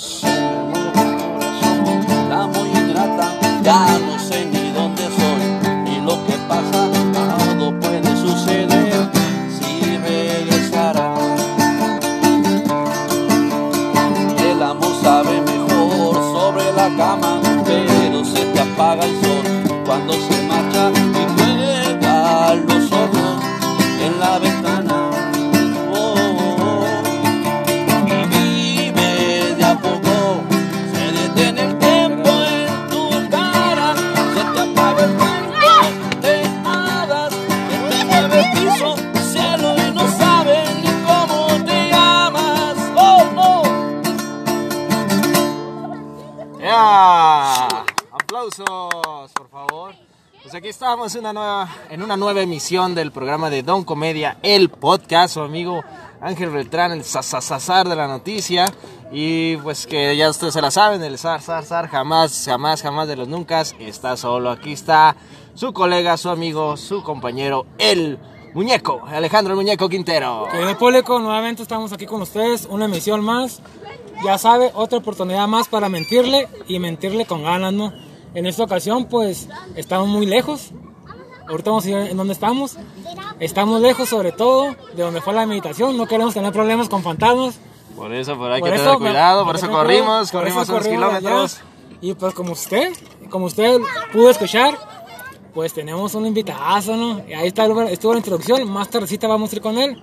Mueve el corazón, la muy ingrata, estamos en una, nueva, en una nueva emisión del programa de Don Comedia, el podcast, su amigo Ángel Beltrán, el sasasazar de la noticia. Y pues que ya ustedes se la saben, el zar, zar, jamás, jamás, jamás de los nunca está solo. Aquí está su colega, su amigo, su compañero, el muñeco, Alejandro el Muñeco Quintero. Querido público, nuevamente estamos aquí con ustedes, una emisión más. Ya sabe, otra oportunidad más para mentirle y mentirle con ganas, ¿no? En esta ocasión, pues, estamos muy lejos. Ahorita vamos a ir en dónde estamos. Estamos lejos, sobre todo, de donde fue la meditación. No queremos tener problemas con fantasmas. Por eso, por hay Por que eso, tener cuidado, por por eso corrimos, por corrimos eso unos corrimos kilómetros. allá. Y pues como usted, como usted pudo escuchar, pues tenemos un invitadazo, ¿no? Ahí está, estuvo la introducción, más tardecita vamos a ir con él.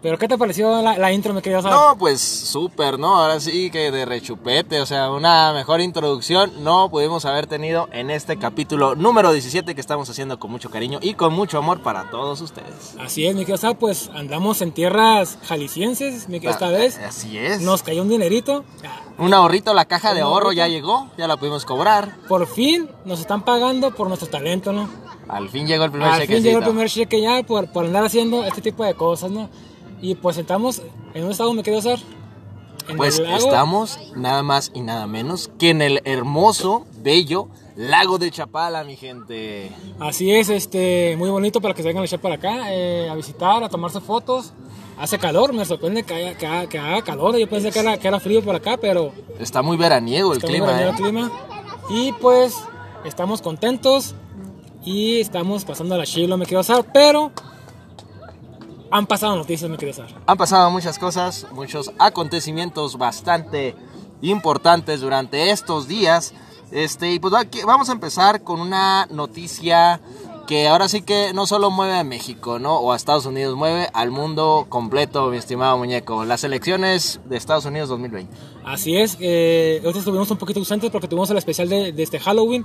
Pero ¿qué te pareció la, la intro, mi querido? No, pues súper, ¿no? Ahora sí que de rechupete, o sea, una mejor introducción no pudimos haber tenido en este capítulo número 17 que estamos haciendo con mucho cariño y con mucho amor para todos ustedes. Así es, mi querido Sara, pues andamos en tierras jaliscienses, mi querido, esta vez. Así es. Nos cayó un dinerito. Un ahorrito, la caja de ahorro ya llegó, ya la pudimos cobrar. Por fin nos están pagando por nuestro talento, ¿no? Al fin llegó el primer Al fin llegó el primer cheque ya por, por andar haciendo este tipo de cosas, ¿no? Y pues estamos en un estado, me querido Sar. En Pues estamos nada más y nada menos que en el hermoso, bello lago de Chapala, mi gente. Así es, este, muy bonito para que se vengan a echar para acá, eh, a visitar, a tomarse fotos. Hace calor, me sorprende que, haya- que haga, que haga calor. Yo pensé que era, que era frío por acá, pero Está muy veraniego el clima, veraniego ¿eh? el clima. Y pues estamos contentos y estamos pasando la chilo, me quiero usar, pero han pasado noticias, quiero usar. Han pasado muchas cosas, muchos acontecimientos bastante importantes durante estos días. Este, y pues aquí vamos a empezar con una noticia que ahora sí que no solo mueve a México, ¿no? O a Estados Unidos, mueve al mundo completo, mi estimado muñeco. Las elecciones de Estados Unidos 2020. Así es, eh, nosotros estuvimos un poquito ausentes porque tuvimos el especial de, de este Halloween,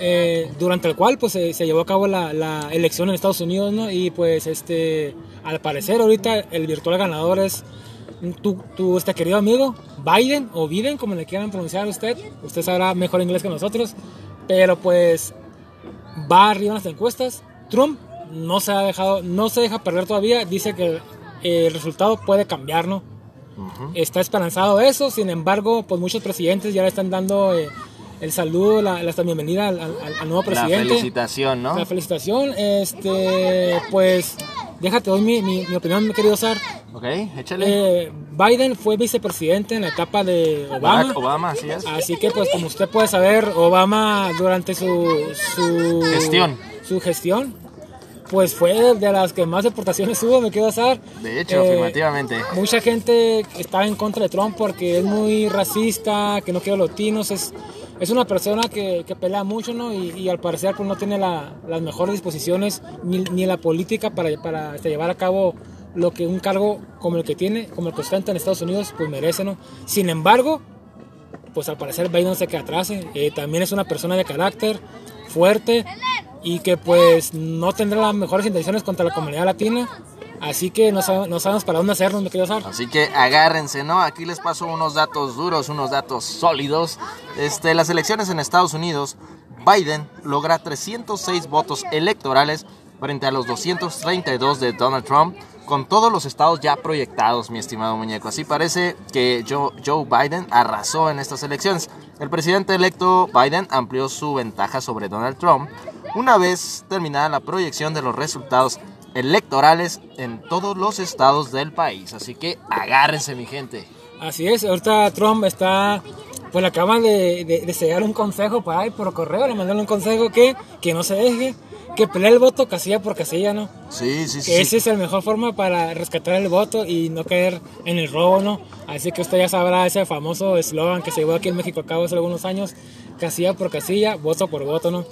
eh, durante el cual pues se, se llevó a cabo la, la elección en Estados Unidos, ¿no? Y pues este, al parecer ahorita el virtual ganador es tu, tu este querido amigo Biden o Biden, como le quieran pronunciar a usted, usted sabrá mejor inglés que nosotros, pero pues va arriba en las encuestas, Trump no se ha dejado, no se deja perder todavía, dice que el resultado puede cambiar, ¿no? está esperanzado eso, sin embargo, pues muchos presidentes ya le están dando eh, el saludo, la, la bienvenida al, al- al nuevo La presidente. felicitación, ¿no? La felicitación, este, pues, déjate doy mi, mi, mi opinión, mi querido Sar. Ok, échale. Eh, Biden fue vicepresidente en la etapa de Obama. Barack Obama, así es. Así que, pues, como usted puede saber, Obama durante su, su Gestión. su gestión, pues fue de las que más deportaciones hubo, me quedo Sar. De hecho, Eh, afirmativamente. Mucha gente estaba en contra de Trump porque es muy racista, que no quiere latinos, es, es una persona que, que pelea mucho, ¿no? Y, al parecer pues no tiene la- las mejores disposiciones ni, ni la política para, para este, llevar a cabo lo que un cargo como el que tiene, como el que ostenta en Estados Unidos, pues merece, ¿no? Sin embargo, pues al parecer Biden se queda atrás, ¿eh? Eh, también es una persona de carácter fuerte y que pues no tendrá las mejores intenciones contra la comunidad latina. Así que no, sabe- no sabemos para dónde hacernos, me querido Sar. Así que agárrense, ¿no? Aquí les paso unos datos duros, unos datos sólidos. Este, las elecciones en Estados Unidos, Biden logra 306 votos electorales frente a los 232 de Donald Trump, con todos los estados ya proyectados, mi estimado muñeco. Así parece que Joe, Joe Biden arrasó en estas elecciones. El presidente electo Biden amplió su ventaja sobre Donald Trump una vez terminada la proyección de los resultados electorales en todos los estados del país. Así que agárrense, mi gente. Así es, ahorita Trump está, pues le acaban de, de, de sellar un consejo por ahí, por correo, le mandaron un consejo que, que no se deje, que pelee el voto casilla por casilla, ¿no? Sí, sí, sí. Esa es la mejor forma para rescatar el voto y no caer en el robo, ¿no? Así que usted ya sabrá ese famoso eslogan que se llevó aquí en México a cabo hace algunos años, casilla por casilla, voto por voto, ¿no?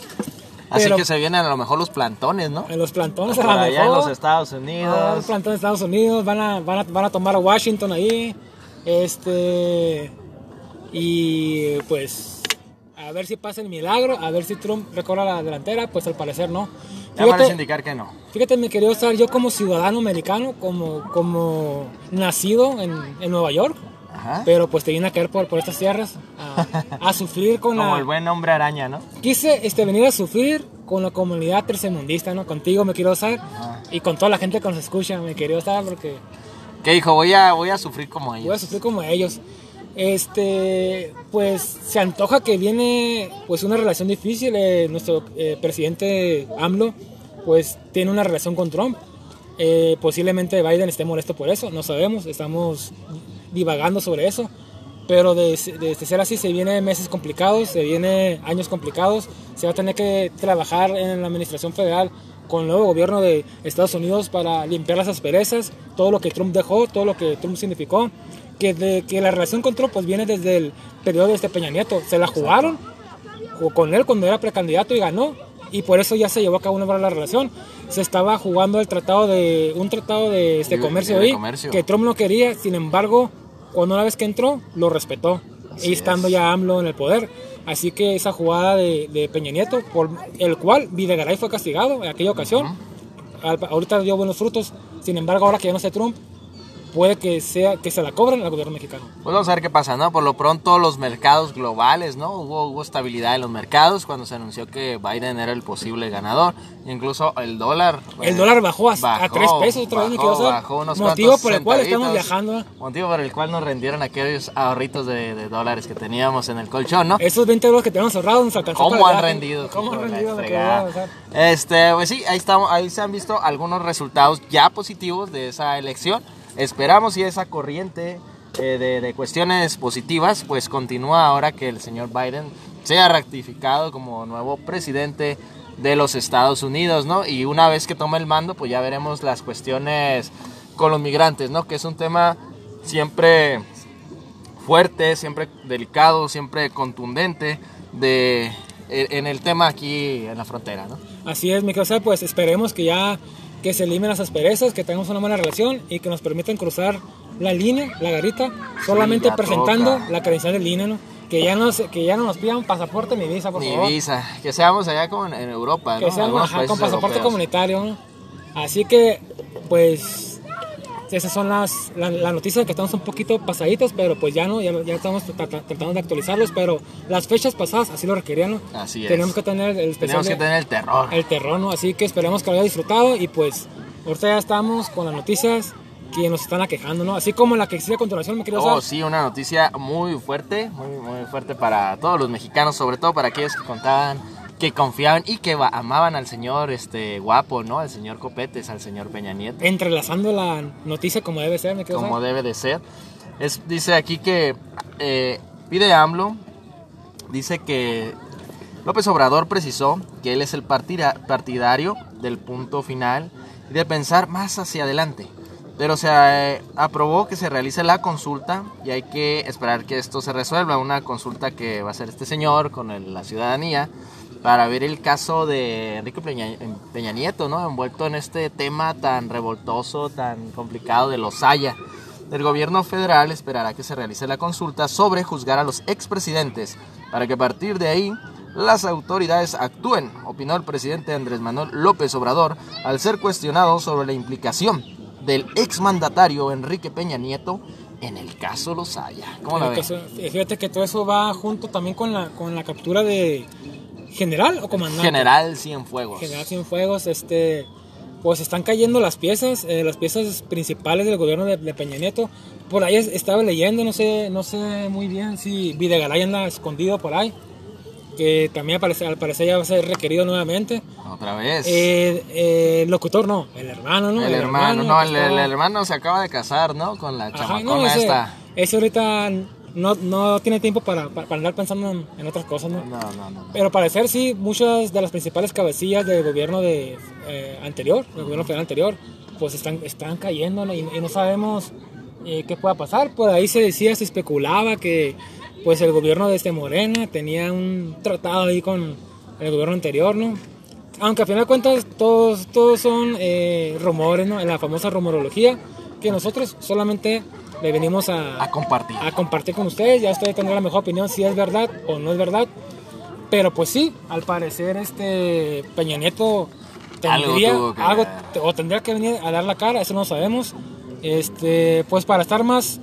Así Pero- que se vienen a lo mejor los plantones, ¿no? En los plantones, Por a lo allá en los Estados Ah, Unidos. los plantones de Estados Unidos van a, van a, van a tomar a Washington ahí. Este. Y pues. A ver si pasa el milagro, a ver si Trump recorre la delantera, pues al parecer no. Ya parece Fíjate, indicar que no. fíjate mi querido Star, yo como ciudadano americano, como, como nacido en, en Nueva York, Ajá. pero pues te vine a caer por, por estas tierras a, a sufrir con Como la... el buen hombre araña, ¿no? Quise este, venir a sufrir con la comunidad tercermundista, ¿no? Contigo me quiero estar y con toda la gente que nos escucha me quiero estar porque Que dijo, voy a, voy a sufrir como voy a ellos. sufrir como ellos. Este, pues se antoja que viene pues una relación difícil. eh, nuestro eh, presidente AMLO pues tiene una relación con Trump. Eh, posiblemente Biden esté molesto por eso, no sabemos, estamos divagando sobre eso. Pero de, de- de ser así se vienen meses complicados, se vienen años complicados, se va a tener que trabajar en la administración federal con el nuevo gobierno de Estados Unidos para limpiar las asperezas, todo lo que Trump dejó, todo lo que Trump significó, que, de, que la relación con Trump pues viene desde el periodo de este Peña Nieto, se la jugaron con él cuando era precandidato y ganó y por eso ya se llevó a cabo una buena relación. Se estaba jugando el tratado de un tratado de este Libre- comercio ahí comercio. que Trump no quería, sin embargo, cuando una vez que entró lo respetó Así y estando es. ya AMLO en el poder. Así que esa jugada de, de Peña Nieto, por el cual Videgaray fue castigado en aquella ocasión, al- ahorita dio buenos frutos. Sin embargo, ahora que ya no sé Trump, puede que sea que se la cobren al gobierno mexicano. Pues vamos a ver qué pasa, ¿no? Por lo pronto los mercados globales, ¿no? Hubo, hubo estabilidad en los mercados cuando se anunció que Biden era el posible ganador. Incluso el dólar. El eh, dólar bajó a, a 3 pesos otra vez, bajó, bajó unos Motivo por el cual estamos viajando. Motivo por el cual nos rendieron aquellos ahorritos de, de dólares que teníamos en el colchón, ¿no? Esos 20 euros que tenemos ahorrados nos alcanzó ¿Cómo para han rendido? ¿Cómo han rendido? Este, pues sí, ahí estamos, ahí se han visto algunos resultados ya positivos de esa elección. Esperamos y esa corriente eh, de, de cuestiones positivas, pues continúa ahora que el señor Biden sea ratificado como nuevo presidente de los Estados Unidos, ¿no? Y una vez que tome el mando, pues ya veremos las cuestiones con los migrantes, ¿no? Que es un tema siempre fuerte, siempre delicado, siempre contundente de, en el tema aquí en la frontera, ¿no? Así es, mi Sar, pues esperemos que ya que se eliminen las asperezas, que tengamos una buena relación y que nos permitan cruzar la línea, la garita, solamente presentando toca. la credencial de línea, ¿no? Que ya, no, se- que ya no nos pidan pasaporte ni visa, por Ni favor. visa, que seamos allá como en, en Europa, ¿no? que ajá, países con pasaporte europeos. comunitario. ¿no? Así que, pues, esas son las, la- las noticias que estamos un poquito pasaditas, pero pues ya no, ya, ya estamos tra- tra- tratando de actualizarlos, pero las fechas pasadas así lo requerían, ¿no? Así es. Tenemos que tener el especial Tenemos que tener el terror. el terror, ¿no? Así que esperemos que lo haya disfrutado y pues, ahorita ya estamos con las noticias que nos están aquejando, ¿no? Así como la que sigue a continuación, me quería Oh, sí, una noticia muy fuerte, muy, muy fuerte para todos los mexicanos, sobre todo para aquellos que contaban, que confiaban y que amaban al señor este guapo, ¿no? Al señor Copetes, al señor Peña Nieto. entrelazando la noticia como debe ser, me quedo como debe de ser. Es, dice aquí que eh, pide AMLO, dice que López Obrador precisó que él es el partida- partidario del punto final y de pensar más hacia adelante. Pero se eh, aprobó que se realice la consulta y hay que esperar que esto se resuelva. Una consulta que va a hacer este señor con el- la ciudadanía para ver el caso de Enrique Peña, Peña Nieto, ¿no? Envuelto en este tema tan revoltoso, tan complicado de los Haya. El gobierno federal esperará que se realice la consulta sobre juzgar a los expresidentes para que a partir de ahí las autoridades actúen, opinó el presidente Andrés Manuel López Obrador al ser cuestionado sobre la implicación del exmandatario Enrique Peña Nieto en el caso Los Haya. ¿Cómo la ves? eso- Fíjate que todo eso va junto también con la, con la captura de general o comandante. General Cienfuegos. General Cienfuegos, este, pues están cayendo las piezas, eh, las piezas principales del gobierno de, de Peña Nieto. Por ahí es- estaba leyendo, no sé, no sé muy bien si Videgaray anda escondido por ahí, que también parece, al parecer ya va a ser requerido nuevamente. Otra vez. Eh, eh, el locutor no, el hermano, ¿no? el hermano, no, el, el hermano se acaba de casar, ¿no? Con la Ajá, chamacona no, ese- esta. ese ahorita no, no tiene tiempo para, para, para andar pensando en, en otras cosas, ¿no? No, no, no. Pero parecer sí, muchas de las principales cabecillas del gobierno de, eh, anterior, del gobierno federal anterior, pues están, están cayendo ¿no? y, y no sabemos eh, qué pueda pasar. Por ahí se decía, se especulaba que pues el gobierno de este Morena tenía un tratado ahí con el gobierno anterior, ¿no? Aunque a final de cuentas todos, todos son eh, rumores, ¿no? En la famosa rumorología, que nosotros solamente le venimos a, A compartir. a compartir con ustedes. Ya ustedes tendrán la mejor opinión si es verdad o no es verdad. Pero pues sí, al parecer este Peña Nieto Algo tendría tuvo que algo, o tendría que venir a dar la cara, eso no sabemos. Este, pues para estar más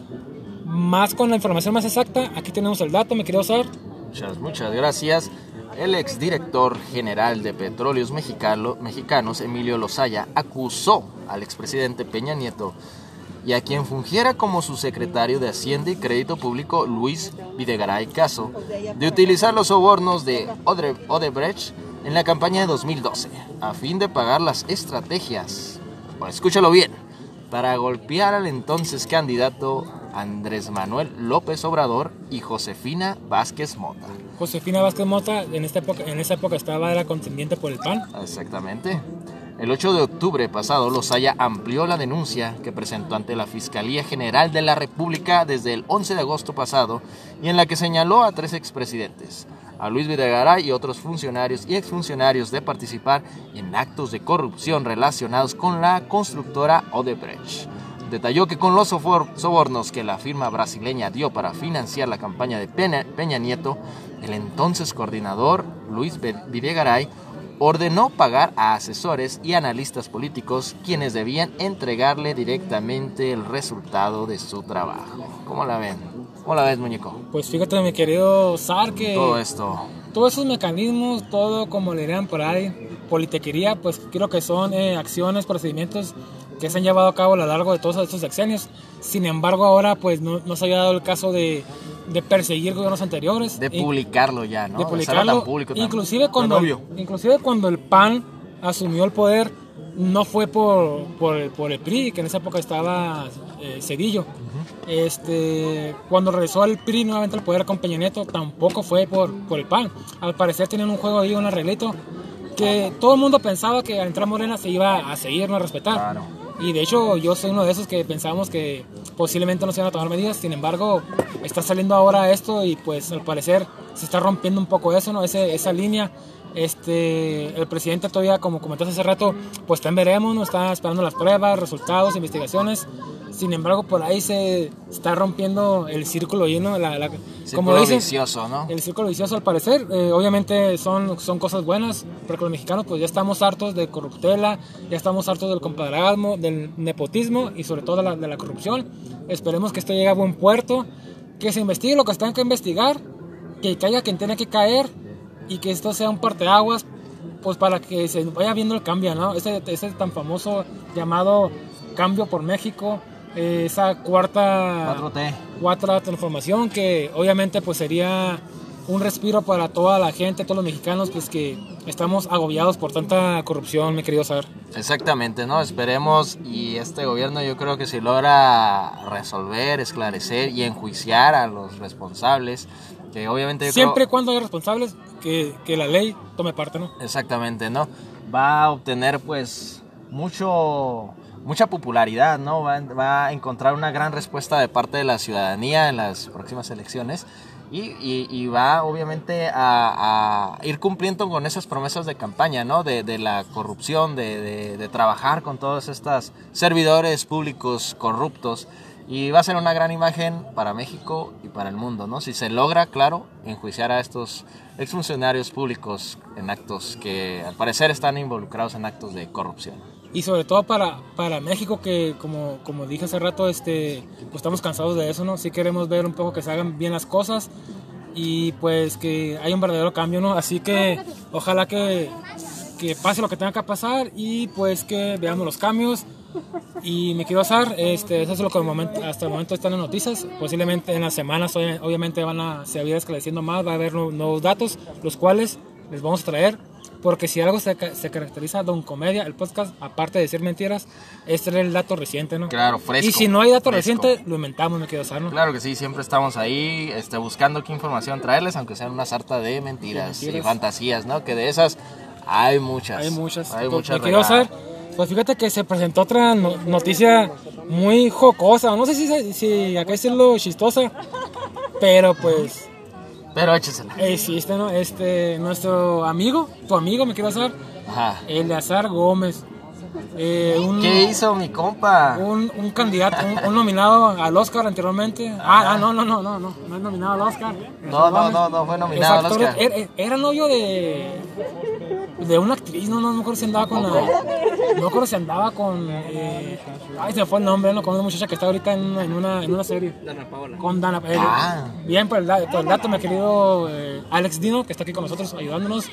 más con la información más exacta, aquí tenemos el dato, me quería usar. Muchas, muchas gracias. El exdirector general de Petróleos Mexicano- Mexicanos, Emilio Lozaya, acusó al expresidente Peña Nieto y a quien fungiera como su secretario de Hacienda y Crédito Público, Luis Videgaray Caso, de utilizar los sobornos de Odebrecht en la campaña de 2012, a fin de pagar las estrategias, bueno, escúchalo bien, para golpear al entonces candidato Andrés Manuel López Obrador y Josefina Vázquez Mota. Josefina Vázquez Mota en esta época, en esa época estaba era contendiente por el PAN. Exactamente. El 8 de octubre pasado, Lozaya amplió la denuncia que presentó ante la Fiscalía General de la República desde el 11 de agosto pasado y en la que señaló a tres expresidentes, a Luis Videgaray y otros funcionarios y exfuncionarios de participar en actos de corrupción relacionados con la constructora Odebrecht. Detalló que con los sobornos que la firma brasileña dio para financiar la campaña de Peña, Nieto, el entonces coordinador Luis Videgaray ordenó pagar a asesores y analistas políticos quienes debían entregarle directamente el resultado de su trabajo. ¿Cómo la ven? ¿Cómo la ves, muñeco? Pues fíjate, mi querido Sar, que Todo esto. todos esos mecanismos, todo como le dirán por ahí, politiquería, pues creo que son eh, acciones, procedimientos que se han llevado a cabo a lo largo de todos estos sexenios. Sin embargo, ahora pues no, no se había dado el caso de, de perseguir gobiernos anteriores. De publicarlo ya, ¿no? de publicarlo. tan público inclusive, cuando, inclusive cuando el PAN asumió el poder, no fue por, por, el- por el PRI, que en esa época estaba eh, Cedillo. este, cuando regresó el PRI nuevamente al poder con Peña Nieto, tampoco fue por, por el PAN. Al parecer tenían un juego ahí, un arreglito, que todo el mundo pensaba que al entrar Morena se iba a seguir, no a respetar. Claro. Y de hecho yo soy uno de esos que pensábamos que posiblemente no se iban a tomar medidas, sin embargo está saliendo ahora esto y pues al parecer se está rompiendo un poco eso, ¿no? Ese, esa línea. Este, el presidente todavía, como comentaste hace rato, pues está en veremos, no está esperando las pruebas, resultados, investigaciones. Sin embargo, por ahí se está rompiendo el círculo lleno, la, la- como Círculo dicen, vicioso, ¿no? el círculo vicioso al parecer, eh, obviamente son, son cosas buenas, porque los mexicanos pues ya estamos hartos de corruptela, ya estamos hartos del compadrazgo, del nepotismo y sobre todo de la, de la corrupción. Esperemos que esto llegue a buen puerto, que se investigue lo que tenga que investigar, que caiga quien tenga que caer y que esto sea un parteaguas pues para que se vaya viendo el cambio, ¿no? Ese, ese tan famoso llamado cambio por México, eh, esa cuarta 4T. cuarta transformación que obviamente pues sería un respiro para toda la gente, todos los mexicanos pues que estamos agobiados por tanta corrupción, mi querido Sar. Exactamente, ¿no? Esperemos y este gobierno yo creo que si logra resolver, esclarecer y enjuiciar a los responsables, que obviamente yo Siempre y creo... cuando haya responsables, que, que la ley tome parte, ¿no? Exactamente, ¿no? Va a obtener pues mucho mucha popularidad, ¿no? Va, va a encontrar una gran respuesta de parte de la ciudadanía en las próximas elecciones y, y- y va obviamente a, a ir cumpliendo con esas promesas de campaña, ¿no? De, de la corrupción, de, de- de trabajar con todos estos servidores públicos corruptos y va a ser una gran imagen para México y para el mundo, ¿no? Si se logra, claro, enjuiciar a estos exfuncionarios públicos en actos que al parecer están involucrados en actos de corrupción. Y sobre todo para, para México que como, como dije hace rato, este, pues estamos cansados de eso, ¿no? Sí queremos ver un poco que se hagan bien las cosas y pues que haya un verdadero cambio, ¿no? Así que ojalá que, que pase lo que tenga que pasar y pues que veamos los cambios. Y me quiero hacer, este, eso es lo que momento- hasta el momento están en noticias. Posiblemente en las semanas, obvi- obviamente, van a se va a ir esclareciendo más, va a haber nu- nuevos datos, los cuales les vamos a traer Porque si algo se, se caracteriza Don Comedia, el podcast, aparte de decir mentiras, es tener el dato reciente, ¿no? Claro, fresco. y si no hay dato fresco. reciente, lo inventamos, me quedo ¿no? Claro que sí, siempre estamos ahí este, buscando qué información traerles, aunque sean una sarta de mentiras, De mentiras. y fantasías, ¿no? Que de esas hay muchas. Hay muchas. Hay muchas me quiero regadas. Pues fíjate que se presentó otra no- noticia muy jocosa, no sé si, si acá decirlo chistosa, pero pues Pero échesela. existe, ¿no? Este, nuestro amigo, tu amigo, me quiero saber, Ajá. Eleazar Gómez. eh, un, ¿Qué hizo mi compa? un, un candidato, un, un nominado al Oscar anteriormente. Ah, ah, no, no, no, no, no, no es nominado al Oscar. No, no, no, no fue nominado al Oscar. Era, era novio de de una actriz, no, no, no me acuerdo si andaba con la, no me acuerdo si andaba con, eh, ay, se me fue el nombre, ¿no? Con una muchacha que está ahorita en una, en una, en una serie. Dana Paola. Con Dana eh, Ah. Bien, por el, da- por el dato, mi querido eh, Alex Dino, que está aquí con nosotros ayudándonos.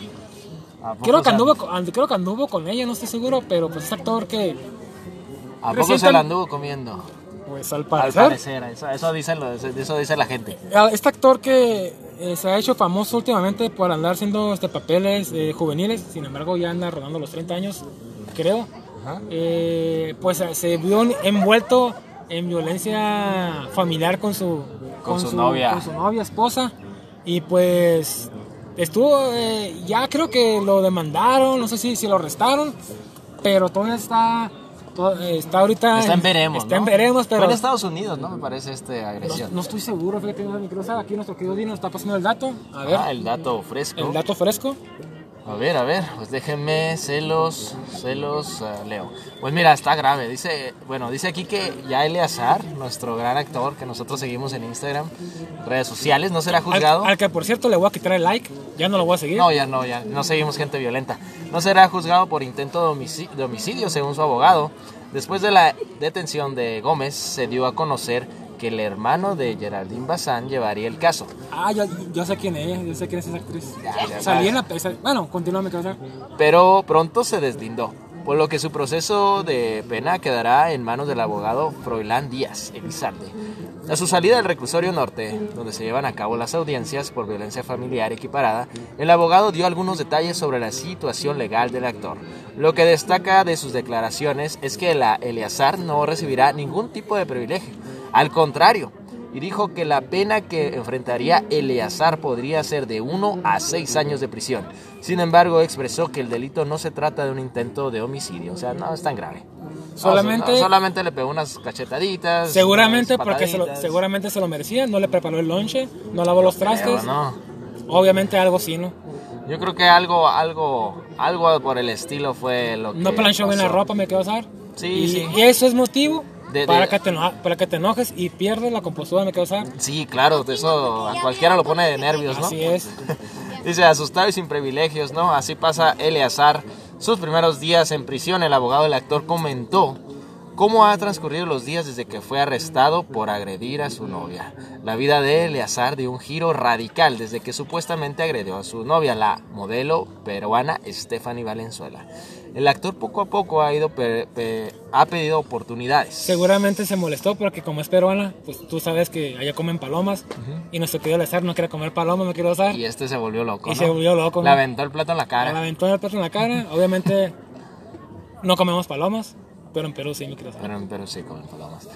¿A poco Creo que, anduvo, con- creo que anduvo con ella, no estoy seguro, pero pues es actor que, ¿A poco se la anduvo comiendo? Pues al Al parecer, eso, eso, dice lo- eso dice la gente. Ah, Este actor que eh, se ha hecho famoso últimamente por andar haciendo este, papeles eh, juveniles, sin embargo ya anda rodando los 30 años, creo, eh, pues se vio envuelto en violencia familiar con su, Con su novia. con su novia, esposa, y pues estuvo, ya creo que lo demandaron, no sé si, si lo arrestaron, pero todavía está, está ahorita... Está en veremos, Está ¿no? en veremos, pero... Fue en Estados Unidos, ¿no? Me parece este No, agresión. no estoy seguro, fíjate, mi Sara, aquí nuestro querido Dino está pasando el dato. A ver, Ah, el dato fresco. el dato fresco. A ver, a ver, pues déjenme celos, celos, ah, Leo. Pues mira, está grave. Dice, bueno, dice aquí que ya Eleazar, nuestro gran actor que nosotros seguimos en Instagram, redes sociales, no será Al, juzgado. al que por cierto le voy a quitar el like, ya no lo voy a seguir. No, ya no, ya no seguimos gente violenta. No será juzgado por intento de homicidio, de homicidio, según su abogado. Después de la detención de Gómez, se dio a conocer que el hermano de Geraldine Bazán llevaría el caso. Ah, yo, yo sé quién es, yo sé quién es esa actriz. ya Salí en la... Bueno, continúa, mi Sara. pero pronto se deslindó, por lo que su proceso de pena quedará en manos del abogado Froilán Díaz Elizalde. A su salida del reclusorio norte, donde se llevan a cabo las audiencias por violencia familiar equiparada, el abogado dio algunos detalles sobre la situación legal del actor. Lo que destaca de sus declaraciones es que la Eleazar no recibirá ningún tipo de privilegio, al contrario, y dijo que la pena que enfrentaría Eleazar podría ser de 1 a 6 años de prisión. Sin embargo, expresó que el delito no se trata de un intento de homicidio, o sea, no es tan grave. Solamente- no, solamente le pegó unas cachetaditas. Seguramente unas porque se lo, seguramente se lo merecía, no le preparó el lonche, no lavó los trastes. no. Obviamente algo sí, ¿no? Yo creo que algo, algo, algo por el estilo fue lo que. No planchó bien la ropa, me quedo Sara. Sí, y, sí. y eso es motivo De- para, de- Que te eno- para que te enojes y pierdas la compostura, me Sara. Sí, claro, eso a cualquiera lo pone de nervios, ¿no? Así es. Dice, asustado y sin privilegios, ¿no? Así pasa Eleazar. Sus primeros días en prisión, el abogado del actor comentó cómo ha transcurrido los días desde que fue arrestado por agredir a su novia. La vida de Eleazar dio un giro radical desde que supuestamente agredió a su novia, la modelo peruana Stephanie Valenzuela. El actor poco a poco ha, ido pe- pe- ha pedido oportunidades. Seguramente se molestó porque como es peruana, pues tú sabes que allá comen palomas y nuestro querido Lezar no quiere comer palomas, me quiero usar. Y este se volvió loco. Y ¿no? se volvió loco, Le ¿no? aventó el plato en la Le cara. aventó el plato en la cara. Obviamente no comemos palomas, pero en Perú sí, me quiero usar. Pero, pero sí, comen palomas.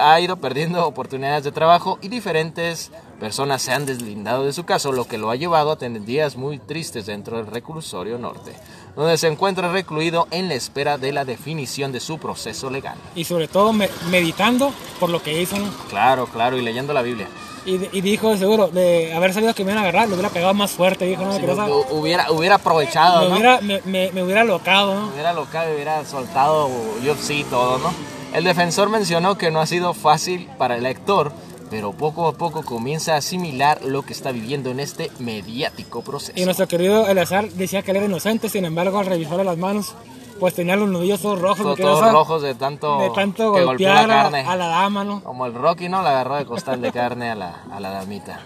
Ha ido perdiendo oportunidades de trabajo y diferentes personas se han deslindado de su caso, lo que lo ha llevado a tener días muy tristes dentro del reclusorio norte, donde se encuentra recluido en la espera de la definición de su proceso legal. Y sobre todo me- meditando por lo que hizo, ¿no? Claro, claro, y leyendo la Biblia. Y, y dijo seguro, de haber sabido que me iban a agarrar, lo hubiera pegado más fuerte, dijo, no me hu- hubiera, hubiera aprovechado, Me ¿no? hubiera, me, me- me hubiera locado, ¿no? hubiera locado, hubiera soltado UFC y todo, ¿no? El defensor mencionó que no ha sido fácil para el actor, pero poco a poco comienza a asimilar lo que está viviendo en este mediático proceso. Y nuestro querido Eleazar decía que él era inocente, sin embargo, al revisarle las manos, pues tenía los nudillos todos rojos, Todos, todos rojos de tanto, de tanto que golpeó golpear la carne. a la dama, ¿no? Como el Rocky, ¿no? Le agarró de costal de carne a la, a la damita.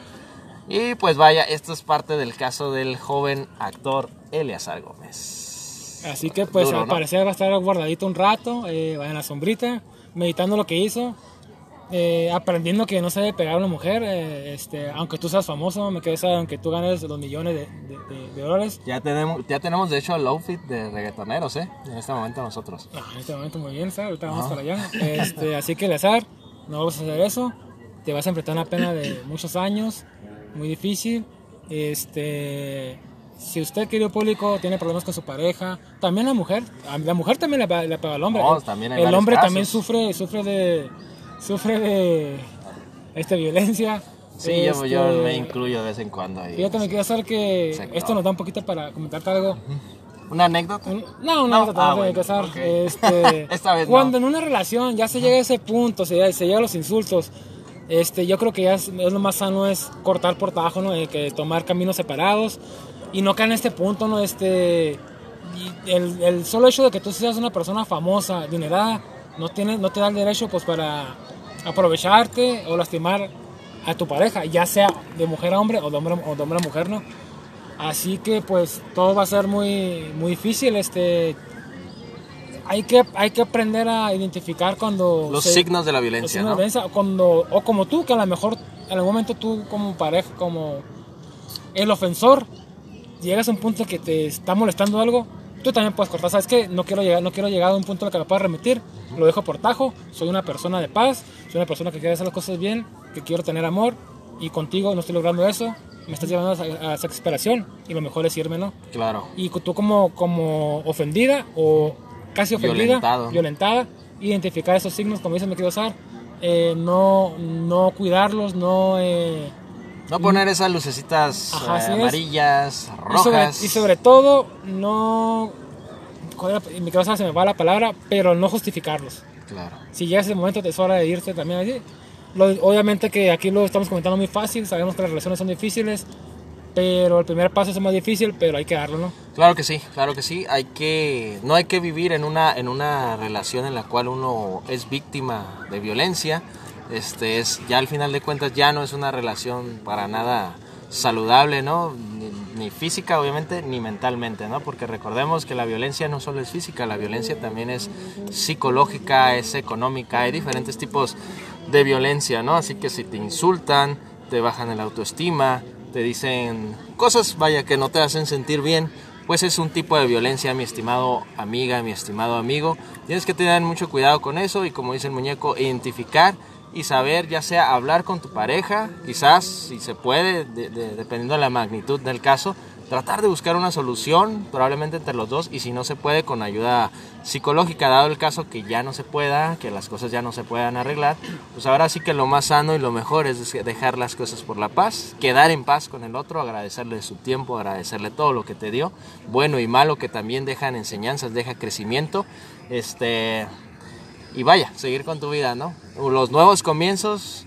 Y pues vaya, esto es parte del caso del joven actor Eleazar Gómez. Así que pues Duro, al ¿no? parecer va a estar guardadito un rato, eh, en la sombrita, meditando lo que hizo. Eh, aprendiendo que no se debe pegar a una mujer, eh, este, aunque tú seas famoso, me quedes aunque tú ganes los millones de, de- de- de dólares. Ya tenemos, ya tenemos de hecho el outfit de reggaetoneros, ¿eh? En este momento nosotros. Ah, en este momento muy bien, ¿sabes? Ahorita vamos para allá. Este, así que, Lazar, no vas a hacer eso. Te vas a enfrentar a una pena de muchos años, muy difícil. Este, si usted, querido público, tiene problemas con su pareja, también la mujer, la mujer también le, pa- le pega al hombre. No, El- también el hombre casos. también sufre, sufre de, sufre de, este, violencia. Sí, yo, yo Este, me incluyo de vez en cuando ahí. Fíjate, me quiero hacer que esto no. nos da un poquito para comentarte algo. ¿Una anécdota? Un- No, no, No, no, ah, no, bueno, que casar. ok. Este, Esta vez no. cuando en una relación ya se llega a ese punto, se, se llega a los insultos, este, yo creo que ya es, es lo más sano es cortar por tajo, ¿no? Que tomar caminos separados y no caer en este punto, ¿no? Este, el, el solo hecho de que tú seas una persona famosa, adinerada, no, tiene, no te da el derecho pues para aprovecharte o lastimar a tu pareja, ya sea de mujer a hombre o de hombre, o de hombre a mujer, ¿no? Así que pues todo va a ser muy, muy difícil. Este, hay, que, hay que aprender a identificar cuando... Los se- signos de la violencia, de ¿no? violencia, cuando, o como tú, que a lo mejor en algún momento tú como pareja, como el ofensor, llegas a un punto que te está molestando algo, tú también puedes cortar. ¿Sabes qué? No quiero llegar, no quiero llegar a un punto en el que me pueda remitir. Lo dejo por tajo. Soy una persona de paz. Soy una persona que quiere hacer las cosas bien, que quiero tener amor. Y contigo no estoy logrando eso. Me estás llevando a esa, a esa desesperación. Y lo mejor es irme, ¿no? Claro. Y tú como, como ofendida o casi ofendida, Violentado. violentada, identificar esos signos, como dice mi querido Sar, eh, no, no cuidarlos, no... eh, No poner esas lucecitas Ajá, eh, amarillas, y, sobre, rojas. y sobre todo, no... ¿cuál era? Mi Sar, se me va la palabra, pero no justificarlos. Claro. Si llega ese momento, es hora de irse también así. Lo- obviamente que aquí lo estamos comentando muy fácil, sabemos que las relaciones son difíciles, pero el primer paso es más difícil, pero hay que darlo, ¿no? Claro que sí, claro que sí. Hay que, no hay que vivir en una, en una relación en la cual uno es víctima de violencia. Este es, ya al final de cuentas ya no es una relación para nada saludable, ¿no? Ni, física, obviamente, ni mentalmente, ¿no? Porque recordemos que la violencia no solo es física, la violencia también es psicológica, es económica, hay diferentes tipos de violencia, ¿no? Así que si te insultan, te bajan el autoestima, te dicen cosas, vaya, que no te hacen sentir bien, pues es un tipo de violencia, mi estimado amiga, mi estimado amigo. Tienes que tener mucho cuidado con eso y como dice el muñeco, identificar y saber ya sea hablar con tu pareja, quizás si se puede, de- de- dependiendo de la magnitud del caso, tratar de buscar una solución, probablemente entre los dos, y si no se puede, con ayuda psicológica, dado el caso que ya no se pueda, que las cosas ya no se puedan arreglar, pues ahora sí que lo más sano y lo mejor es dejar las cosas por la paz, quedar en paz con el otro, agradecerle su tiempo, agradecerle todo lo que te dio, bueno y malo, que también dejan enseñanzas, deja crecimiento, este, y vaya, seguir con tu vida, ¿no? Los nuevos comienzos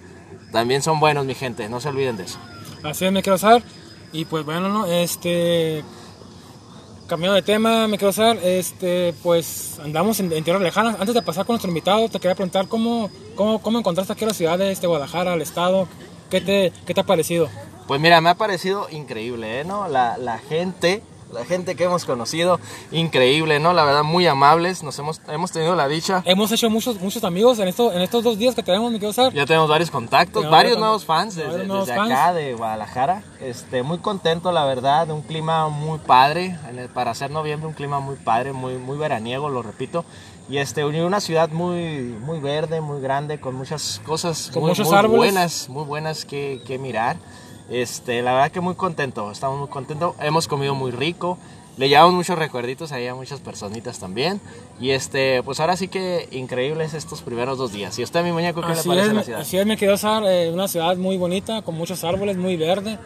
también son buenos, mi gente, no se olviden de eso. Así es, me quiero usar. Y pues bueno, ¿no? Este. Cambiando de tema, me quiero usar. Este, pues andamos en, en tierras lejanas. Antes de pasar con nuestro invitado, te quería preguntar cómo, cómo, cómo encontraste aquí la ciudad de este Guadalajara, al estado. ¿Qué te, qué te ha parecido? Pues mira, me ha parecido increíble, ¿eh? ¿no? La, la gente, la gente que hemos conocido, increíble, ¿no? La verdad, muy amables, nos hemos, hemos tenido la dicha. Hemos hecho muchos, muchos amigos en, esto, en estos dos días que tenemos, quiero usar. Ya tenemos varios contactos, varios nuevos fans desde, varios nuevos desde fans. acá de Guadalajara. Este, muy contento, la verdad, de un clima muy padre. en el- para ser noviembre, un clima muy padre, muy, muy veraniego, lo repito. Y este, una ciudad muy, muy verde, muy grande, con muchas cosas Con muy, muy árboles. buenas, muy buenas que, que mirar. Este, la verdad que muy contento, estamos muy contentos. Hemos comido muy rico. Le llevamos muchos recuerditos ahí a muchas personitas también. Y este, pues ahora sí que increíbles estos primeros dos días. ¿Y usted, mi muñeco, qué le Así parece es, la ciudad? así es, me usar eh, una ciudad muy bonita, con muchos árboles, muy verde.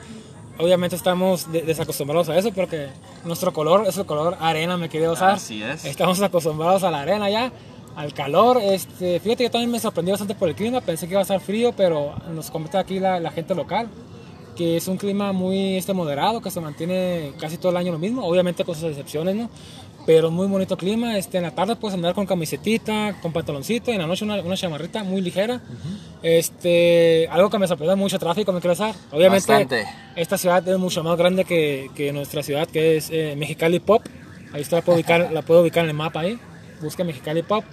Obviamente estamos de- desacostumbrados a eso porque nuestro color es el color arena, me quiero usar. Así es. Estamos acostumbrados a la arena ya, al calor. Este, fíjate que también me sorprendió bastante por el clima, pensé que iba a estar frío, pero nos comenta aquí la, la gente local que es un clima muy este, moderado, que se mantiene casi todo el año lo mismo, obviamente con sus excepciones, ¿no? Pero muy bonito clima, este, en la tarde puedes andar con camisetita, con pantaloncito, y en la noche una, una chamarrita muy ligera. este, algo que me sorprendió, mucho tráfico, me quiero usar. Obviamente, Bastante. esta ciudad es mucho más grande que, que nuestra ciudad, que es eh, Mexicali Pop. Ahí está, la puedo, ubicar, la puedo ubicar en el mapa ahí. Busca Mexicali Pop.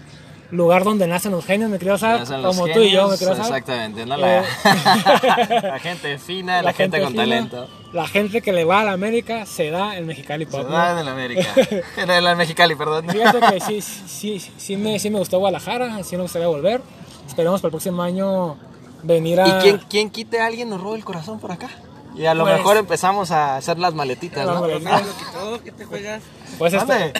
Lugar donde nacen los genios, me Nacen los como tú y yo, me querido Sar. Exactamente, ¿no? La, Eh. la gente fina, la, gente, con fina, talento. La gente que le va a la América se da en Mexicali Pop. Se ¿no? da en el América. en el Mexicali, perdón. Fíjate que sí, sí, sí, sí me, sí me gustó Guadalajara, sí me gustaría volver. Esperemos para el próximo año venir a... ¿Y quién, quién quite a alguien nos robe el corazón por acá? Y a lo Pues- mejor empezamos a hacer las maletitas, Las ¿no? maletitas. lo quitó, ¿qué te juegas? Pues este, ¿Dónde?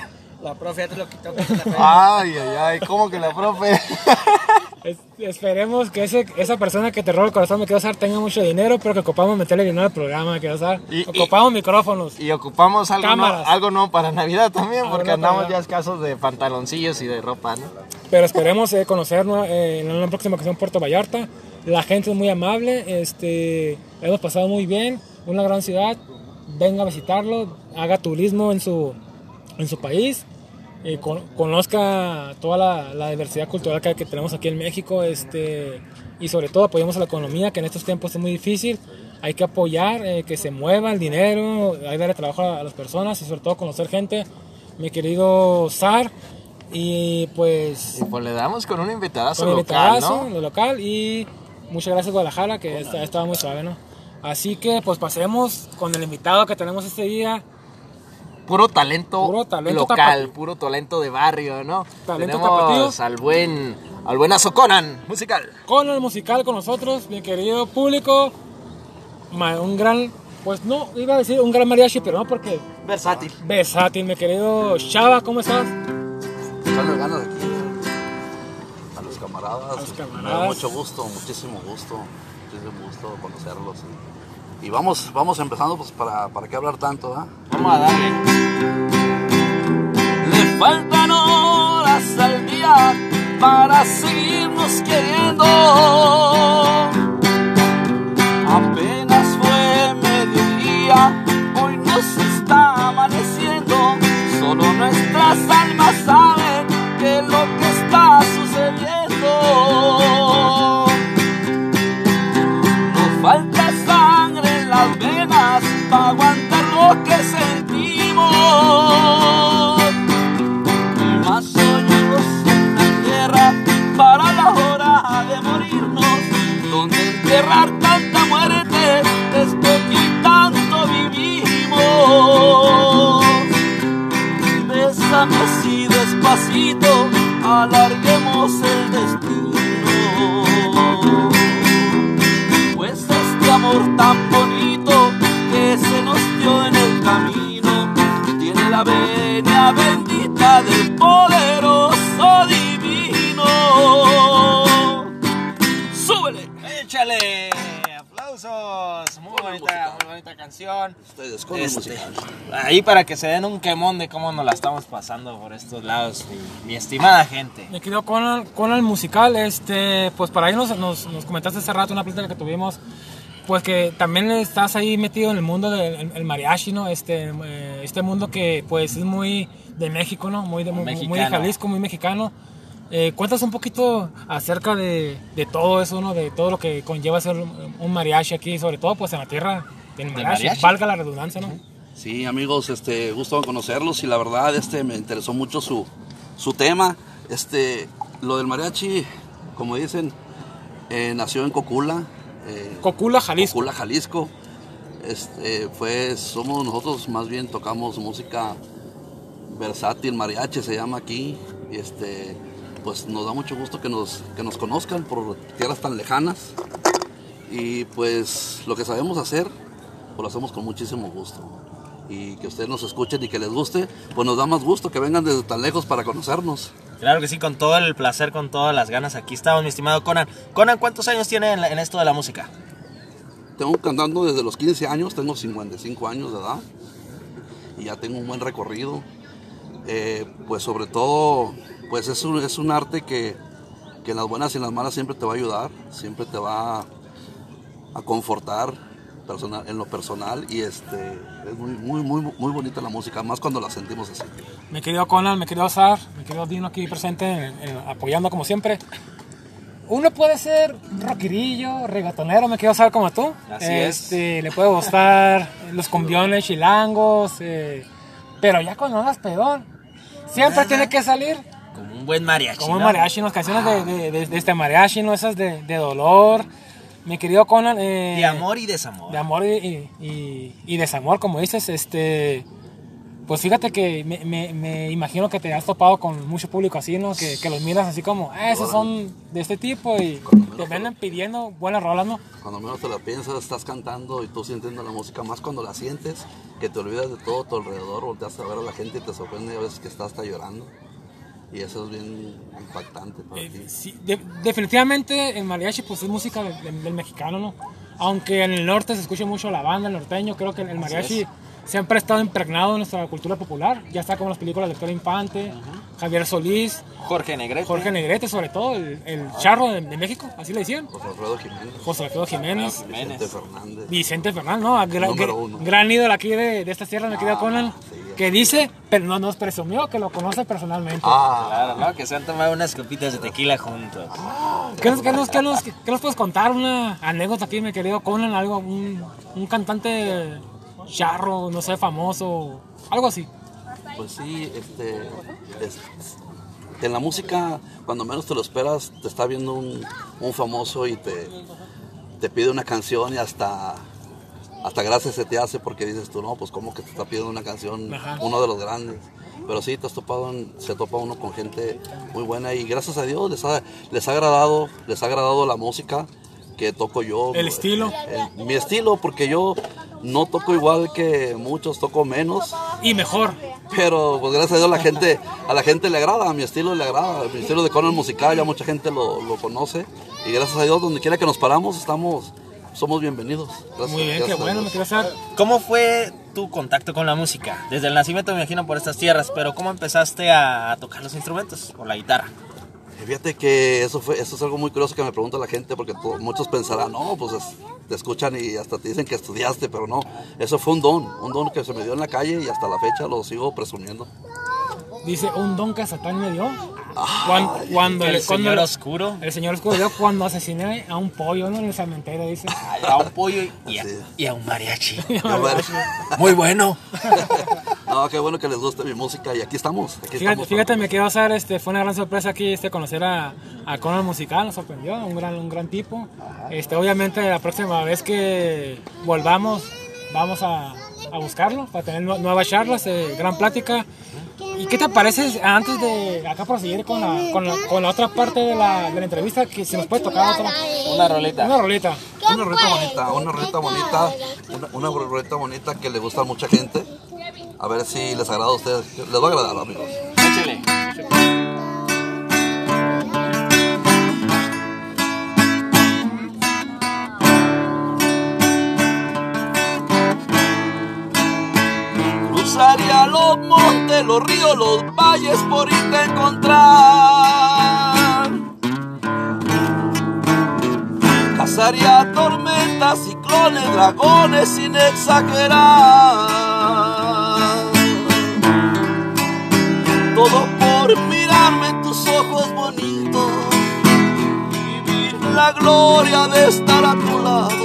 La profe ya te lo quitó. Ay, ay, ay, ¿cómo que la profe? es- esperemos que ese, esa persona que te roba el corazón me quiero usar tenga mucho dinero, pero que ocupamos meterle dinero al programa, quiero usar. Y- y- Ocupamos micrófonos. Y ocupamos algo, no, Cámaras. algo no para Navidad también, porque no andamos ya escasos de pantaloncillos y de ropa, ¿no? Pero esperemos eh, conocernos eh, en una próxima ocasión en Puerto Vallarta. La gente es muy amable, este, hemos pasado muy bien, una gran ciudad. Venga a visitarlo, haga turismo en su, en su país, eh, con- conozca toda la, la diversidad cultural que, que tenemos aquí en México este, y sobre todo apoyemos a la economía, que en estos tiempos es muy difícil. Hay que apoyar, eh, que se mueva el dinero, hay que darle trabajo a, a las personas y sobre todo conocer gente. Mi querido Sar, y pues Y pues le damos con un invitadazo con local, invitadazo, ¿no? lo local y muchas gracias Guadalajara que está- estaba muy suave, ¿no? Así que pues pasemos con el invitado que tenemos este día. Puro talento, Puro talento local, puro talento de barrio, ¿no? Talento Tenemos al buen, al buenazo Conan, musical. Con el musical con nosotros, mi querido público, un gran, pues no, iba a decir un gran mariachi, pero no porque Versátil. versátil, mi querido Chava, ¿cómo estás? Echarle ganas aquí a los camaradas. los Me da camaradas. mucho gusto, muchísimo gusto, muchísimo gusto conocerlos. Y, y vamos, vamos empezando pues para, para qué hablar tanto, ¿ah? Vamos a darle. Le faltan horas al día para seguirnos queriendo. Apenas fue mediodía, hoy nos está amaneciendo. Solo nuestras almas con Este, ahí para que se den un quemón de cómo nos la estamos pasando por estos lados, mi, mi estimada gente. Me quedo con el, con el musical, este, pues para ahí nos, nos, nos comentaste hace rato una plática que tuvimos, pues que también estás ahí metido en el mundo del el- el mariachi, ¿no? Este, eh, este mundo que pues es muy de México, ¿no? Muy de, muy, muy de Mexicano. Jalisco, muy mexicano. Eh, cuéntanos un poquito acerca de, de todo eso, ¿no? De todo lo que conlleva ser un un mariachi aquí, sobre todo pues en la tierra mariachi, mariachi. valga la redundancia, ¿no? Sí, amigos, este, gusto conocerlos y la verdad, este, me interesó mucho su, su tema. Este, lo del mariachi, como dicen, eh, nació en Cocula, eh, Cocula, Jalisco. Cocula, Jalisco. Este, pues somos nosotros, más bien tocamos música versátil, mariachi se llama aquí. Y este, pues nos da mucho gusto que nos, que nos conozcan por tierras tan lejanas. Y pues lo que sabemos hacer, pues lo hacemos con muchísimo gusto. Y que ustedes nos escuchen y que les guste, pues nos da más gusto que vengan desde tan lejos para conocernos. Claro que sí, con todo el placer, con todas las ganas. Aquí estamos, mi estimado Conan. Conan, ¿cuántos años tiene en, la- en esto de la música? Tengo cantando desde los 15 años, tengo 55 años de edad y ya tengo un buen recorrido. Eh, pues sobre todo, pues es un, es un arte que, que en las buenas y en las malas siempre te va a ayudar, siempre te va a, a confortar personal, en lo personal y este, es muy, muy, muy, muy bonita la música, más cuando la sentimos así. Me querido Conan, me querido Sar, me querido Dino aquí presente, en- en- apoyando como siempre. Uno puede ser rockerillo, regatonero, me quiero saber como tú. Así es. este, Le puede gustar los cumbiones chilangos, eh, pero ya cuando andas pedón, siempre tiene que salir Como un buen mariachi. Como un mariachi, ¿no? canciones de, de, de- de este mariachi, ¿no? Esas de, de dolor. Mi querido Conan. eh, De amor y desamor. De amor y, y- y desamor, como dices, este... Pues fíjate que me, me- me imagino que te has topado con mucho público así, ¿no? Que, que los miras así como, ah, esos son de este tipo y te venden pidiendo buenas rolas, ¿no? Cuando menos te la piensas, estás cantando y tú sintiendo la música, más cuando la sientes, que te olvidas de todo a tu alrededor, volteas a ver a la gente y te sorprende a veces que estás hasta llorando. Y eso es bien impactante para Eh, ti. sí, de- definitivamente el mariachi pues es música del, del- del mexicano, ¿no? Aunque en el norte se escucha mucho la banda, el norteño, creo que el mariachi siempre ha estado impregnado en nuestra cultura popular. Ya está como las películas de Pedro Infante, Javier Solís, Jorge Negrete. Jorge Negrete sobre todo, el, el charro de, de México, así le decían. José Alfredo Jiménez, José Alfredo Jiménez, Vicente Fernández. Vicente Fernández, ¿no? Gra- Número gra- uno. gran ídolo aquí de, de esta tierra, me queda Conan, sí. que dice, pero no nos presumió que lo conoce personalmente. Ah, Claro, ¿no? Que se han tomado unas copitas de tequila juntos. ¿Qué nos, qué nos- qué nos- qué nos puedes contar? Una anécdota aquí, mi querido Conan, algo, un, un cantante charro, no sé, famoso, algo así. pues sí, este, es- en la música, cuando menos te lo esperas, te está viendo un, un famoso y te, te pide una canción y hasta, hasta gracias se te hace porque dices tú, no, pues como que te está pidiendo una canción Ajá. uno de los grandes. Pero sí, te has topado, se topa uno con gente muy buena y gracias a Dios les ha, les ha agradado, les ha agradado la música que toco yo. El estilo. El- mi estilo, porque yo no toco igual que muchos, toco menos. Y mejor. Pero pues gracias a Dios la gente, a la gente le agrada, a mi estilo le agrada, mi estilo de Conan musical ya mucha gente lo, lo conoce y gracias a Dios donde quiera que nos paramos estamos, somos bienvenidos. Gracias- Muy bien, qué gracias bueno, me Dios. quiero saber. ¿Cómo fue tu contacto con la música? Desde el nacimiento me imagino por estas tierras, pero ¿cómo empezaste a tocar los instrumentos? Por la guitarra. Fíjate que eso fue, eso es algo muy curioso que me pregunta la gente porque to- muchos pensarán, no, pues es- te escuchan y hasta te dicen que estudiaste, pero no, eso fue un don, un don que se me dio en la calle y hasta la fecha lo sigo presumiendo. Dice, un don que Satán me dio. Cuando, cuando El cuando- señor oscuro. El señor oscuro dio cuando asesiné a un pollo, ¿no? En el cementerio, dice. A un pollo y a, Sí. y a un mariachi. Yo, Muy bueno. no, qué bueno que les guste mi música y aquí estamos. Aquí Fíjate, estamos fíjate, me quiero hacer, este, fue una gran sorpresa aquí este, conocer a, a Conan Musical, nos sorprendió, un gran, un gran tipo. Este, obviamente la próxima vez que volvamos vamos a, a buscarlo para tener nu- nuevas charlas, eh, gran plática. ¿Y qué te parece antes de acá proseguir con la, con la, con la otra parte de la, de la entrevista? Que si nos puede tocar otra, Una roleta. una rolita. Una roleta bonita, una roleta bonita, una, una roleta bonita que le gusta a mucha gente. A ver si les agrada a ustedes. Les va a agradar, amigos. Cruzaría los montes, los ríos, los valles por irte a encontrar. Cazaría tormentas, ciclones, dragones sin exagerar. Todo por mirarme en tus ojos bonitos. Vivir la gloria de estar a tu lado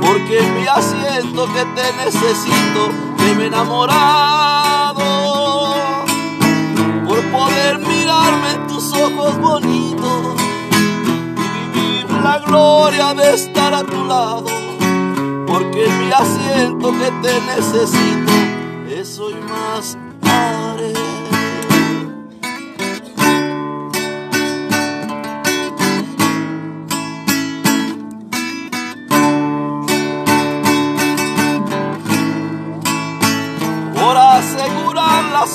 porque mi asiento que te necesito, me he enamorado, por poder mirarme en tus ojos bonitos y vivir la gloria de estar a tu lado, porque en mi asiento que te necesito, eso y más haré.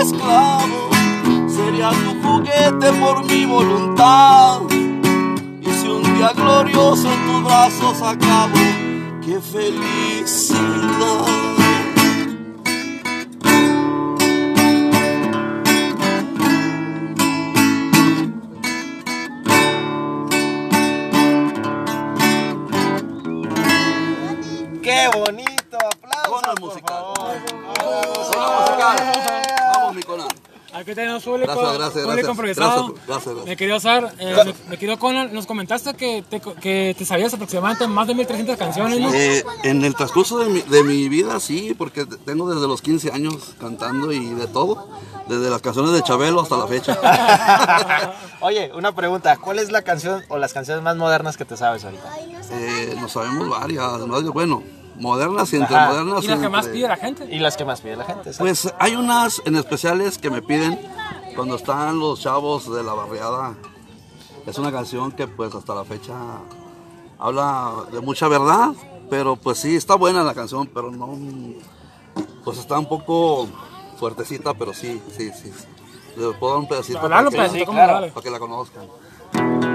esclavo, serías un juguete por mi voluntad. Y si un día glorioso en tus brazos acabo, qué felicidad. ¡Qué bonito! ¡Aplausos, por musical. favor! Musical! Aquí tenemos público, Gracias, gracias, público gracias. Gracias, gracias, gracias. Me querido Sar, eh, me, me Conan, nos comentaste que te, que te sabías aproximadamente más de 1300 canciones, ¿no? Eh, en el transcurso de mi, de mi vida, sí, porque tengo desde los 15 años cantando y de todo, desde las canciones de Chabelo hasta la fecha. Oye, una pregunta. ¿Cuál es la canción o las canciones más modernas que te sabes ahorita? Eh, nos sabemos varias, bueno, modernas y entre Ajá. modernas. y la que más pide la gente. Y las que más pide la gente. ¿sabes? Pues hay unas en especiales que me piden cuando están los chavos de la barriada. Es una canción que pues hasta la fecha habla de mucha verdad, pero pues sí, está buena la canción, pero no, pues está un poco fuertecita, pero sí, sí, sí. sí. Le puedo dar un pedacito para que, pedacito, sí, ¿cómo claro. dale? para que la conozcan.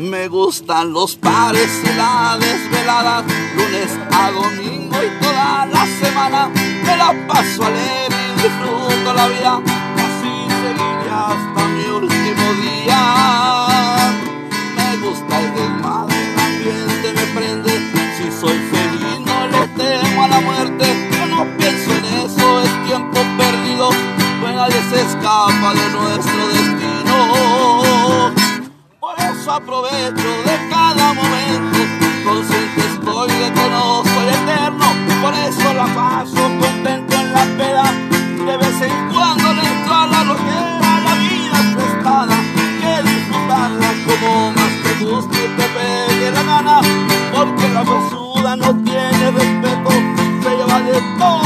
Me gustan los pares y la desvelada, lunes a domingo y toda la semana. Me la paso alegre y disfruto la vida, así seguiré hasta mi último día. Me gusta el desmadre, el ambiente me prende. Si soy feliz, no le temo a la muerte. Yo no pienso en eso, es tiempo perdido. Pues nadie se escapa de nuestro destino. Por eso aprovecho de cada momento, consciente estoy de que no soy eterno, por eso la paso contento en la peda, de vez en cuando le entro a la loquera, la vida es prestada, que disfrutarla como más te guste y te pegue la gana, porque la huesuda no tiene respeto, se lleva de todo,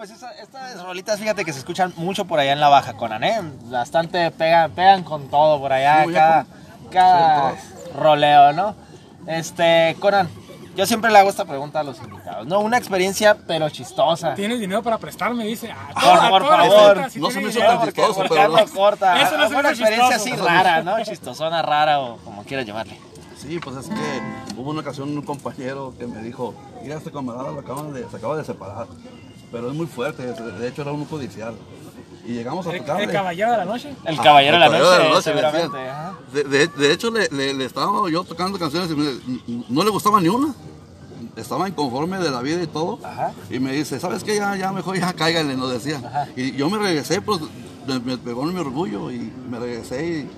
No, pues esa- estas rolitas, fíjate que se escuchan mucho por allá en la Baja Conan, ¿eh? Bastante pegan, pegan con todo por allá, Sí, cada, cada roleo, ¿no? Este, Conan, yo siempre le hago esta pregunta a los invitados, ¿no? Una experiencia, pero chistosa. ¿Tienes dinero para prestarme? Dice. Ah, Por- toda- por toda la favor. No se me hizo tan chistoso, porque pero no. corta. Eso no me Una experiencia así rara, ¿no? Chistosona, rara o como quieras llamarle. Sí, pues es que hubo una ocasión un compañero que me dijo, mira, este camarada lo acaban de, se acaba de separar, pero es muy fuerte, de hecho era un judicial. Y llegamos a El, tocarle. el caballero de la noche. El Ah, caballero de la noche, de la noche. De, de- de hecho, le, le- le estaba yo tocando canciones y me- no le gustaba ni una. Estaba inconforme de la vida y todo. Ajá. Y me dice, ¿sabes qué? Ya, ya mejor ya cáigale, nos decía. Y yo me regresé, pues me, me pegó en mi orgullo y me regresé y,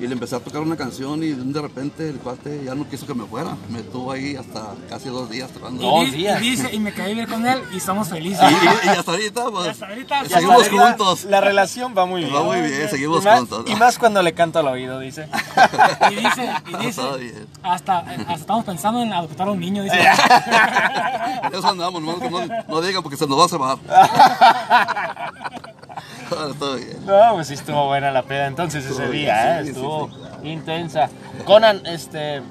y le empecé a tocar una canción y de repente el cuate ya no quiso que me fuera. Me tuvo ahí hasta casi dos días tocando. No. Dos días. y dice, y me caí bien con él y estamos felices. Y, y- y hasta ahorita, pues, Hasta ahorita, Y seguimos hasta ahorita juntos. La relación va muy bien. Va muy bien, seguimos y más, juntos. Y más cuando le canto al oído, dice. Y dice, y dice Todo bien. hasta, hasta estamos pensando en adoptar a un niño. Dice. Eso andamos, que no, no digan porque se nos va a cebar. Todo bien. No, pues sí estuvo buena la peda entonces ese Estuvo día, bien, ¿eh? sí, sí, estuvo intensa. Conan, este...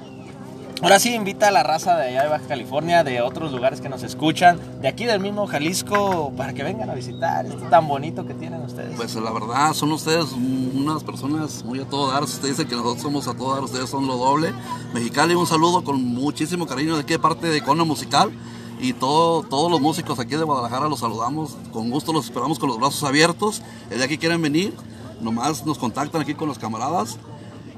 Ahora sí invita a la raza de allá de Baja California, de otros lugares que nos escuchan, de aquí del mismo Jalisco, para que vengan a visitar esto tan bonito que tienen ustedes. Pues la verdad, son ustedes unas personas muy a todo dar. Ustedes dicen que nosotros somos a todo dar, ustedes son lo doble. Mexicali, un saludo con muchísimo cariño de de parte de Cono Musical. Y todo, todos los músicos aquí de Guadalajara los saludamos. Con gusto los esperamos con los brazos abiertos. El día que quieran venir, nomás nos contactan aquí con los camaradas.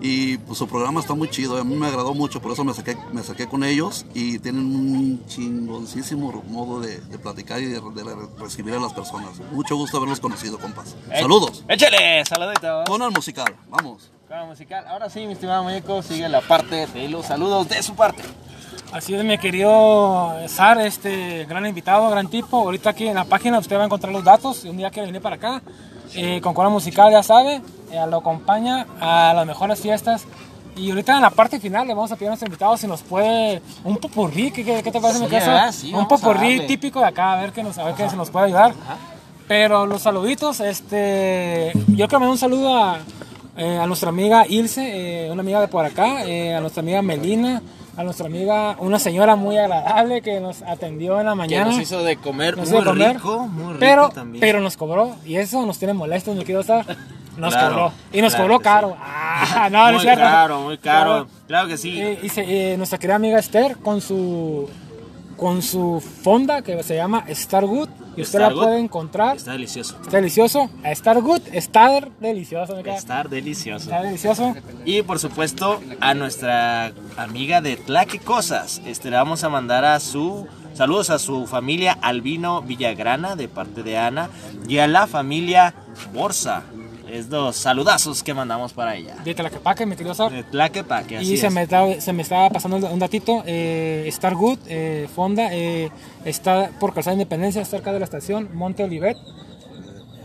Y pues su programa está muy chido, a mí me agradó mucho, por eso me saqué, me saqué con ellos y tienen un chingoncísimo modo de, de platicar y de, de recibir a las personas. Mucho gusto haberlos conocido, compas. Eh, Saludos. Échale, saluditos. Con el musical, vamos. Con el musical. Ahora sí, mi estimado muñeco, sigue la parte de los saludos de su parte. Así es, mi querido Sar, este gran invitado, gran tipo. Ahorita aquí en la página usted va a encontrar los datos. Un día que venir para acá, eh, con cola musical, ya sabe, eh, lo acompaña a las mejores fiestas. Y ahorita en la parte final le vamos a pedir a nuestro invitado si nos puede un popurrí, ¿qué, qué, te parece mi Sí, casa? ¿verdad? Sí, un popurrí típico de acá, a ver qué nos, a ver qué se nos puede ayudar. Pero los saluditos, este, yo que me doy un saludo a, eh, a nuestra amiga Ilse, eh, una amiga de por acá, eh, a nuestra amiga Melina, a nuestra amiga, una señora muy agradable que nos atendió en la Que mañana. nos hizo de comer Nos muy hizo comer, rico, muy rico pero, también. pero nos cobró, y eso nos tiene molestos, mi querido Sar. Nos Claro, cobró, y nos claro cobró que caro. Ah, no, no muy es cierto. caro, muy caro. Claro. Claro que sí. Y se- eh, nuestra querida amiga Esther con su con su fonda que se llama Stargood y usted la puede encontrar. Está delicioso. Está delicioso. Stargood, Star delicioso. Estar delicioso. Está delicioso. Y por supuesto a nuestra amiga de Tlaque Cosas. Este, le vamos a mandar a su saludos a su familia Albino Villagrana de parte de Ana y a la familia Borsa. Es dos saludazos que mandamos para ella. De Tlaquepaque, mi querido Sar. De Tlaquepaque, así Y se es. me, se me estaba pasando un datito. Eh, Stargood, eh, Fonda, eh, está por Calzada Independencia, cerca de la estación Monte Olivet.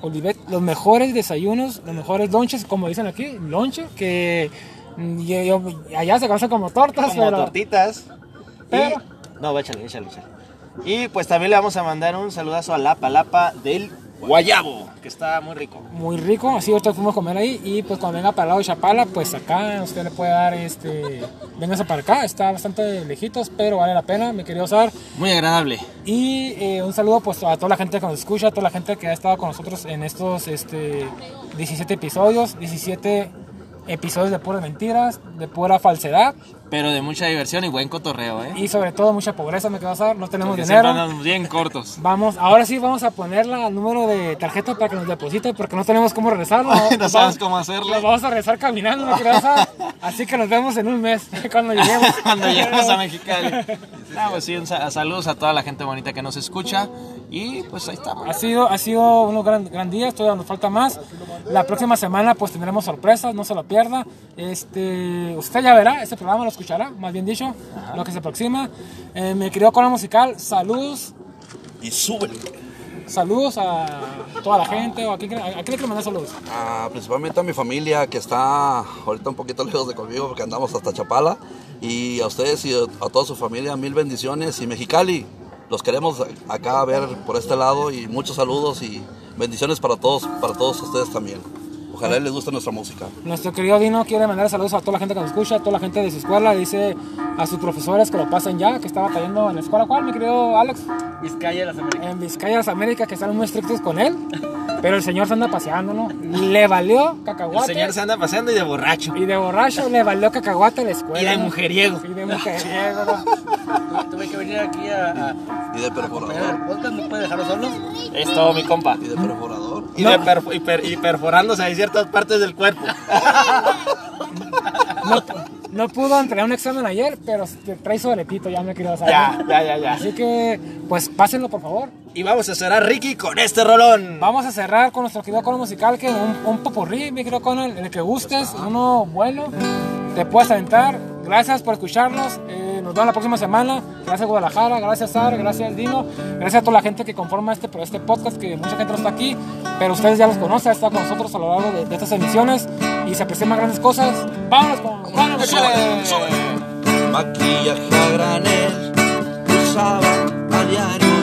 Olivet, los mejores desayunos, los mejores lonches, como dicen aquí, lonche, que mm, yo- yo- allá se conocen como tortas, como pero tortitas. pero- Y, no, échale, échale, échale. Y pues también le vamos a mandar un saludazo a la palapa del Guayabo, que está muy rico. muy rico. Así ahorita fuimos a comer ahí. Y pues cuando venga para el lado de Chapala, pues acá usted le puede dar este. Véngase para acá, está bastante lejitos, pero vale la pena, mi querido Sar. Muy agradable. Y eh, un saludo pues a toda la gente que nos escucha, a toda la gente que ha estado con nosotros en estos este, 17 episodios, 17 episodios de puras mentiras, de pura falsedad Pero de mucha diversión y buen cotorreo, ¿eh? y sobre todo mucha pobreza, me quedo a dar, no tenemos Porque dinero. andamos bien cortos. Vamos, ahora sí vamos a ponerla al número de tarjeta para que nos deposite porque no tenemos cómo regresarlo. No sabes cómo hacerle. Nos vamos a regresar caminando, me quedo. Así que nos vemos en un mes cuando lleguemos. Cuando lleguemos a Mexicali. No, pues sí, saludos a toda la gente bonita que nos escucha. Y pues ahí estamos. Ha sido, ha sido unos gran, gran días, todavía nos falta más. La próxima semana pues tendremos sorpresas, no se lo pierda. Este, usted ya verá, este programa lo escuchará, más bien dicho, lo que se aproxima. Eh, mi querido cola musical, saludos, Y súbele. saludos a toda la gente, o a quién, a quién le quiero mandar saludos. Ah, principalmente a mi familia que está ahorita un poquito lejos de conmigo porque andamos hasta Chapala. Y a ustedes y a toda su familia, mil bendiciones. Y Mexicali, los queremos acá ver por este lado. Y muchos saludos y bendiciones para todos, para todos ustedes también. Ojalá les guste nuestra música. Nuestro querido Dino quiere mandar saludos a toda la gente que nos escucha, a toda la gente de su escuela, dice a sus profesores que lo pasen ya, que está batallando en la escuela. ¿Cuál, mi querido Alex? Vizcaya, las Américas. en Vizcaya, las Américas, que están muy estrictos con él. Pero el señor se anda paseando, ¿no? Le valió El cacahuate. señor se anda paseando y de borracho. Y de borracho le valió cacahuate a la escuela. Y de ¿no? mujeriego. Y de mujeriego, ¿no? Tuve que venir aquí a, a Y de perforador. el podcast, ¿no puede dejarlo solo? Es todo, mi compa. Y de perforador. Y, perf- y per- y perforándose ahí ciertas partes del cuerpo. No, no pudo entregar un examen ayer, pero trae su aretito, ya me quiero saber. Ya, ya, ya, ya. Así que, pues pásenlo por favor. Y vamos a cerrar, Ricky, con este rolón. Vamos a cerrar con nuestro querido cono musical, que un, un popurrí, mi querido cono, el que gustes, uno bueno, te puedes aventar. Gracias por escucharnos. eh, nos vemos la próxima semana. Gracias Guadalajara, gracias Sar, gracias Dino, gracias a toda la gente que conforma este, este podcast, que mucha gente no está aquí, pero ustedes ya los conocen, han estado con nosotros a lo largo de, de estas emisiones y se aprecia grandes cosas. Vámonos con Cono Musical. Maquillaje a granel, usaba a diario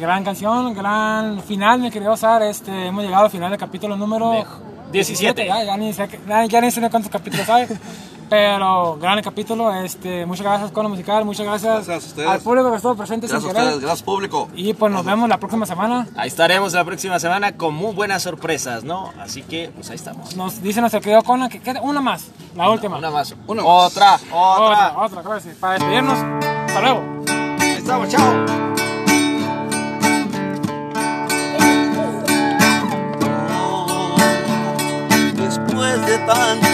gran canción, gran final, mi querido Sar. Este, hemos llegado al final del capítulo número 17. Ya, ya ni sé, que- ya, ya ni sé de cuántos capítulos hay. Pero gran capítulo. Este, muchas gracias, Cono Musical. Muchas gracias, a al público que estuvo presente Gracias a sin querer. ustedes, gracias público. Y pues nos vemos la próxima semana. Ahí estaremos la próxima semana con muy buenas sorpresas, ¿no? Así que, pues ahí estamos. Nos dice nuestro querido Conan que queda una más, la última. Una más. Una más. Otra, otra. otra, otra, gracias. Para despedirnos, hasta luego. Ahí estamos, chao. Después